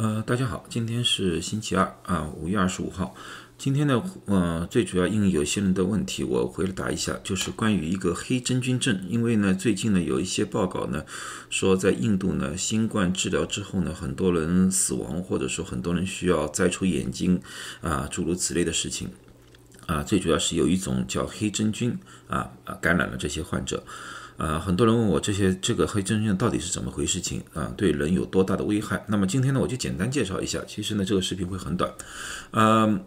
呃，大家好，今天是星期二啊，五月二十五号。今天呢，呃，最主要因为有些人的问题，我回答一下，就是关于一个黑真菌症。因为呢，最近呢有一些报告呢，说在印度呢，新冠治疗之后呢，很多人死亡，或者说很多人需要摘除眼睛啊，诸如此类的事情啊。最主要是有一种叫黑真菌啊啊，感染了这些患者。啊，很多人问我这些这个黑真菌到底是怎么回事情啊？对人有多大的危害？那么今天呢，我就简单介绍一下。其实呢，这个视频会很短。嗯，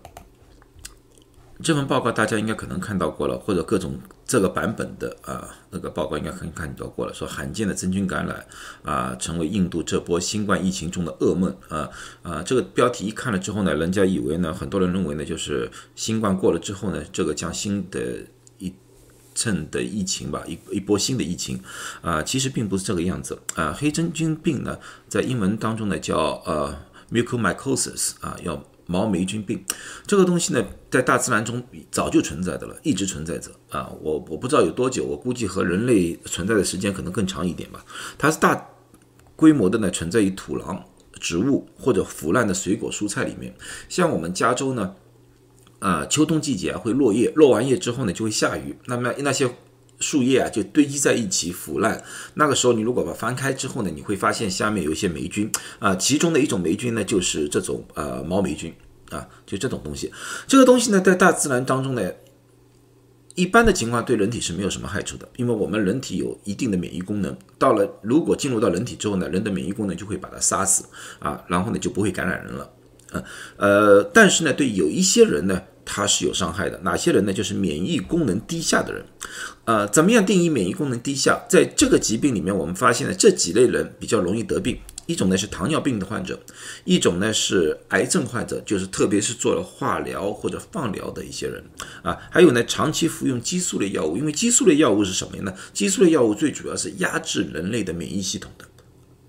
这份报告大家应该可能看到过了，或者各种这个版本的啊那个报告应该可能看到过了。说罕见的真菌感染啊，成为印度这波新冠疫情中的噩梦啊啊！这个标题一看了之后呢，人家以为呢，很多人认为呢，就是新冠过了之后呢，这个将新的。趁的疫情吧，一一波新的疫情，啊，其实并不是这个样子啊。黑真菌病呢，在英文当中呢叫呃 mucormycosis 啊，要毛霉菌病。这个东西呢，在大自然中早就存在的了，一直存在着啊。我我不知道有多久，我估计和人类存在的时间可能更长一点吧。它是大规模的呢，存在于土壤、植物或者腐烂的水果、蔬菜里面。像我们加州呢。啊，秋冬季节会落叶，落完叶之后呢就会下雨，那么那些树叶啊就堆积在一起腐烂。那个时候你如果把翻开之后呢，你会发现下面有一些霉菌啊，其中的一种霉菌呢就是这种呃毛霉菌啊，就这种东西。这个东西呢在大自然当中呢，一般的情况对人体是没有什么害处的，因为我们人体有一定的免疫功能。到了如果进入到人体之后呢，人的免疫功能就会把它杀死啊，然后呢就不会感染人了。呃呃，但是呢对有一些人呢。它是有伤害的，哪些人呢？就是免疫功能低下的人。呃，怎么样定义免疫功能低下？在这个疾病里面，我们发现呢，这几类人比较容易得病。一种呢是糖尿病的患者，一种呢是癌症患者，就是特别是做了化疗或者放疗的一些人啊。还有呢，长期服用激素类药物，因为激素类药物是什么呢？激素类药物最主要是压制人类的免疫系统的。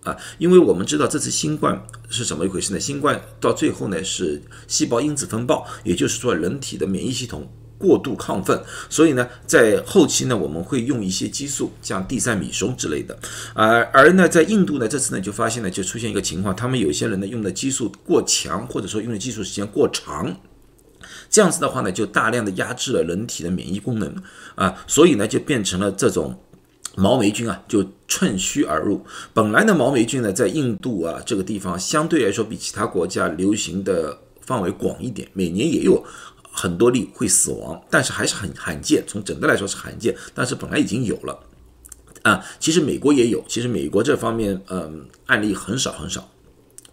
啊，因为我们知道这次新冠是怎么一回事呢？新冠到最后呢是细胞因子风暴，也就是说人体的免疫系统过度亢奋，所以呢在后期呢我们会用一些激素，像地塞米松之类的。而而呢在印度呢这次呢就发现呢就出现一个情况，他们有些人呢用的激素过强，或者说用的激素时间过长，这样子的话呢就大量的压制了人体的免疫功能啊，所以呢就变成了这种。毛霉菌啊，就趁虚而入。本来呢毛霉菌呢，在印度啊这个地方相对来说比其他国家流行的范围广一点，每年也有很多例会死亡，但是还是很罕见。从整个来说是罕见，但是本来已经有了啊。其实美国也有，其实美国这方面嗯案例很少很少，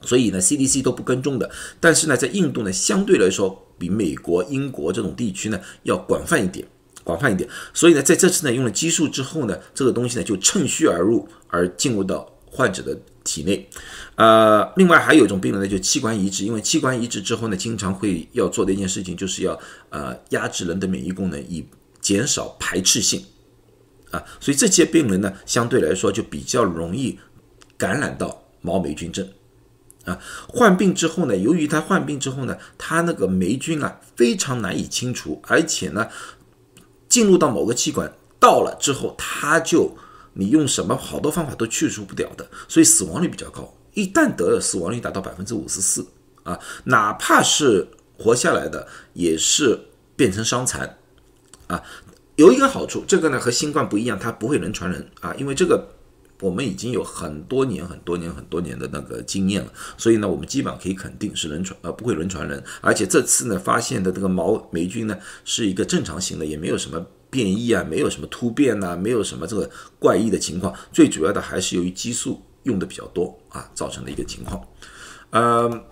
所以呢 CDC 都不跟踪的。但是呢，在印度呢，相对来说比美国、英国这种地区呢要广泛一点。广泛一点，所以呢，在这次呢用了激素之后呢，这个东西呢就趁虚而入，而进入到患者的体内。呃，另外还有一种病人呢，就器官移植，因为器官移植之后呢，经常会要做的一件事情，就是要呃压制人的免疫功能，以减少排斥性啊。所以这些病人呢，相对来说就比较容易感染到毛霉菌症啊。患病之后呢，由于他患病之后呢，他那个霉菌啊非常难以清除，而且呢。进入到某个器官，到了之后，它就你用什么好多方法都去除不掉的，所以死亡率比较高。一旦得了，死亡率达到百分之五十四啊，哪怕是活下来的，也是变成伤残啊。有一个好处，这个呢和新冠不一样，它不会人传人啊，因为这个。我们已经有很多年、很多年、很多年的那个经验了，所以呢，我们基本上可以肯定是人传，呃，不会人传人。而且这次呢，发现的这个毛霉菌呢，是一个正常型的，也没有什么变异啊，没有什么突变呐，没有什么这个怪异的情况。最主要的还是由于激素用的比较多啊，造成的一个情况。呃，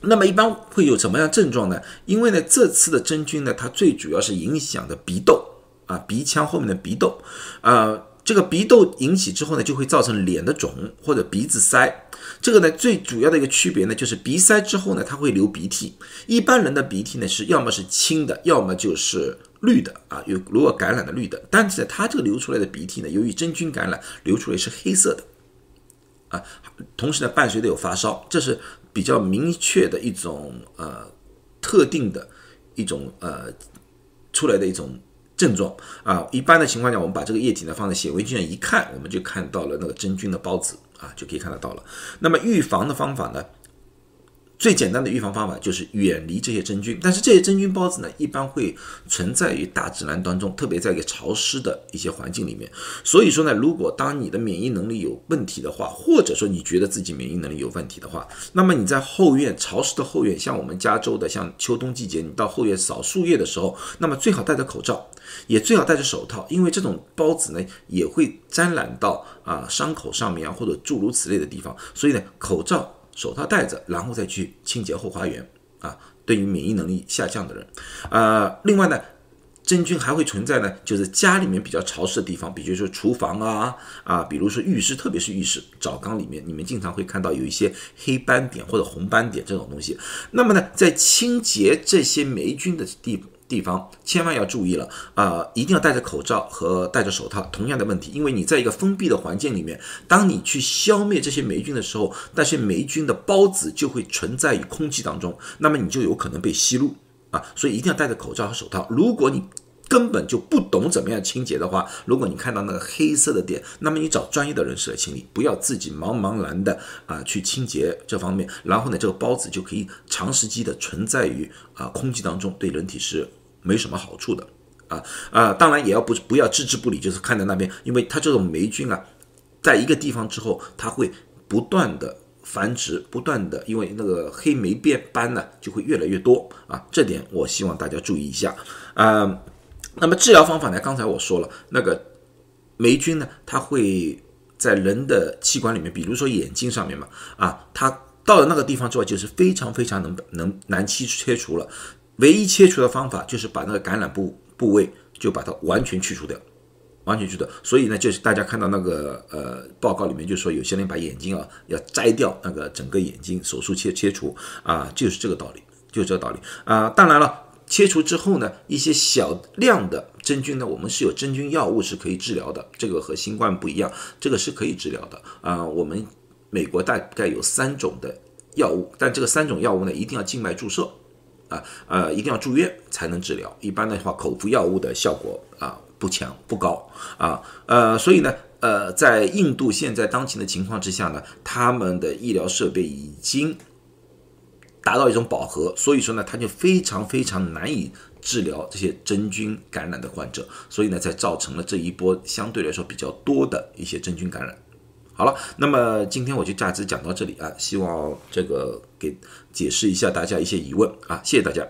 那么一般会有什么样症状呢？因为呢，这次的真菌呢，它最主要是影响的鼻窦啊，鼻腔后面的鼻窦啊。这个鼻窦引起之后呢，就会造成脸的肿或者鼻子塞。这个呢，最主要的一个区别呢，就是鼻塞之后呢，它会流鼻涕。一般人的鼻涕呢，是要么是青的，要么就是绿的啊，有如果感染的绿的。但是它这个流出来的鼻涕呢，由于真菌感染，流出来是黑色的啊。同时呢，伴随的有发烧，这是比较明确的一种呃特定的一种呃出来的一种。症状啊，一般的情况下，我们把这个液体呢放在显微镜上一看，我们就看到了那个真菌的孢子啊，就可以看得到了。那么预防的方法呢，最简单的预防方法就是远离这些真菌，但是这些真菌孢子呢，一般会存在于大自然当中，特别在一个潮湿的一些环境里面。所以说呢，如果当你的免疫能力有问题的话，或者说你觉得自己免疫能力有问题的话，那么你在后院潮湿的后院，像我们加州的，像秋冬季节，你到后院扫树叶的时候，那么最好戴着口罩，也最好戴着手套，因为这种孢子呢也会沾染到啊伤口上面啊，或者诸如此类的地方，所以呢，口罩。手套戴着，然后再去清洁后花园啊。对于免疫能力下降的人，呃，另外呢，真菌还会存在呢，就是家里面比较潮湿的地方，比如说厨房啊啊，比如说浴室，特别是浴室澡缸里面，你们经常会看到有一些黑斑点或者红斑点这种东西。那么呢，在清洁这些霉菌的地。地方千万要注意了啊！一定要戴着口罩和戴着手套。同样的问题，因为你在一个封闭的环境里面，当你去消灭这些霉菌的时候，那些霉菌的孢子就会存在于空气当中，那么你就有可能被吸入啊！所以一定要戴着口罩和手套。如果你根本就不懂怎么样清洁的话，如果你看到那个黑色的点，那么你找专业的人士来清理，不要自己茫茫然的啊去清洁这方面。然后呢，这个孢子就可以长时期的存在于啊空气当中，对人体是。没什么好处的啊啊！当然也要不不要置之不理，就是看在那边，因为它这种霉菌啊，在一个地方之后，它会不断的繁殖，不断的，因为那个黑霉变斑呢就会越来越多啊。这点我希望大家注意一下啊。那么治疗方法呢？刚才我说了，那个霉菌呢，它会在人的器官里面，比如说眼睛上面嘛啊，它到了那个地方之后，就是非常非常能能难切切除了。唯一切除的方法就是把那个感染部部位就把它完全去除掉，完全去掉。所以呢，就是大家看到那个呃报告里面就说，有些人把眼睛啊要摘掉那个整个眼睛手术切切除啊，就是这个道理，就是这个道理啊。当然了，切除之后呢，一些小量的真菌呢，我们是有真菌药物是可以治疗的，这个和新冠不一样，这个是可以治疗的啊。我们美国大概有三种的药物，但这个三种药物呢，一定要静脉注射。啊，呃，一定要住院才能治疗。一般的话，口服药物的效果啊不强不高啊，呃，所以呢，呃，在印度现在当前的情况之下呢，他们的医疗设备已经达到一种饱和，所以说呢，他就非常非常难以治疗这些真菌感染的患者，所以呢，才造成了这一波相对来说比较多的一些真菌感染。好了，那么今天我就大致讲到这里啊，希望这个给解释一下大家一些疑问啊，谢谢大家。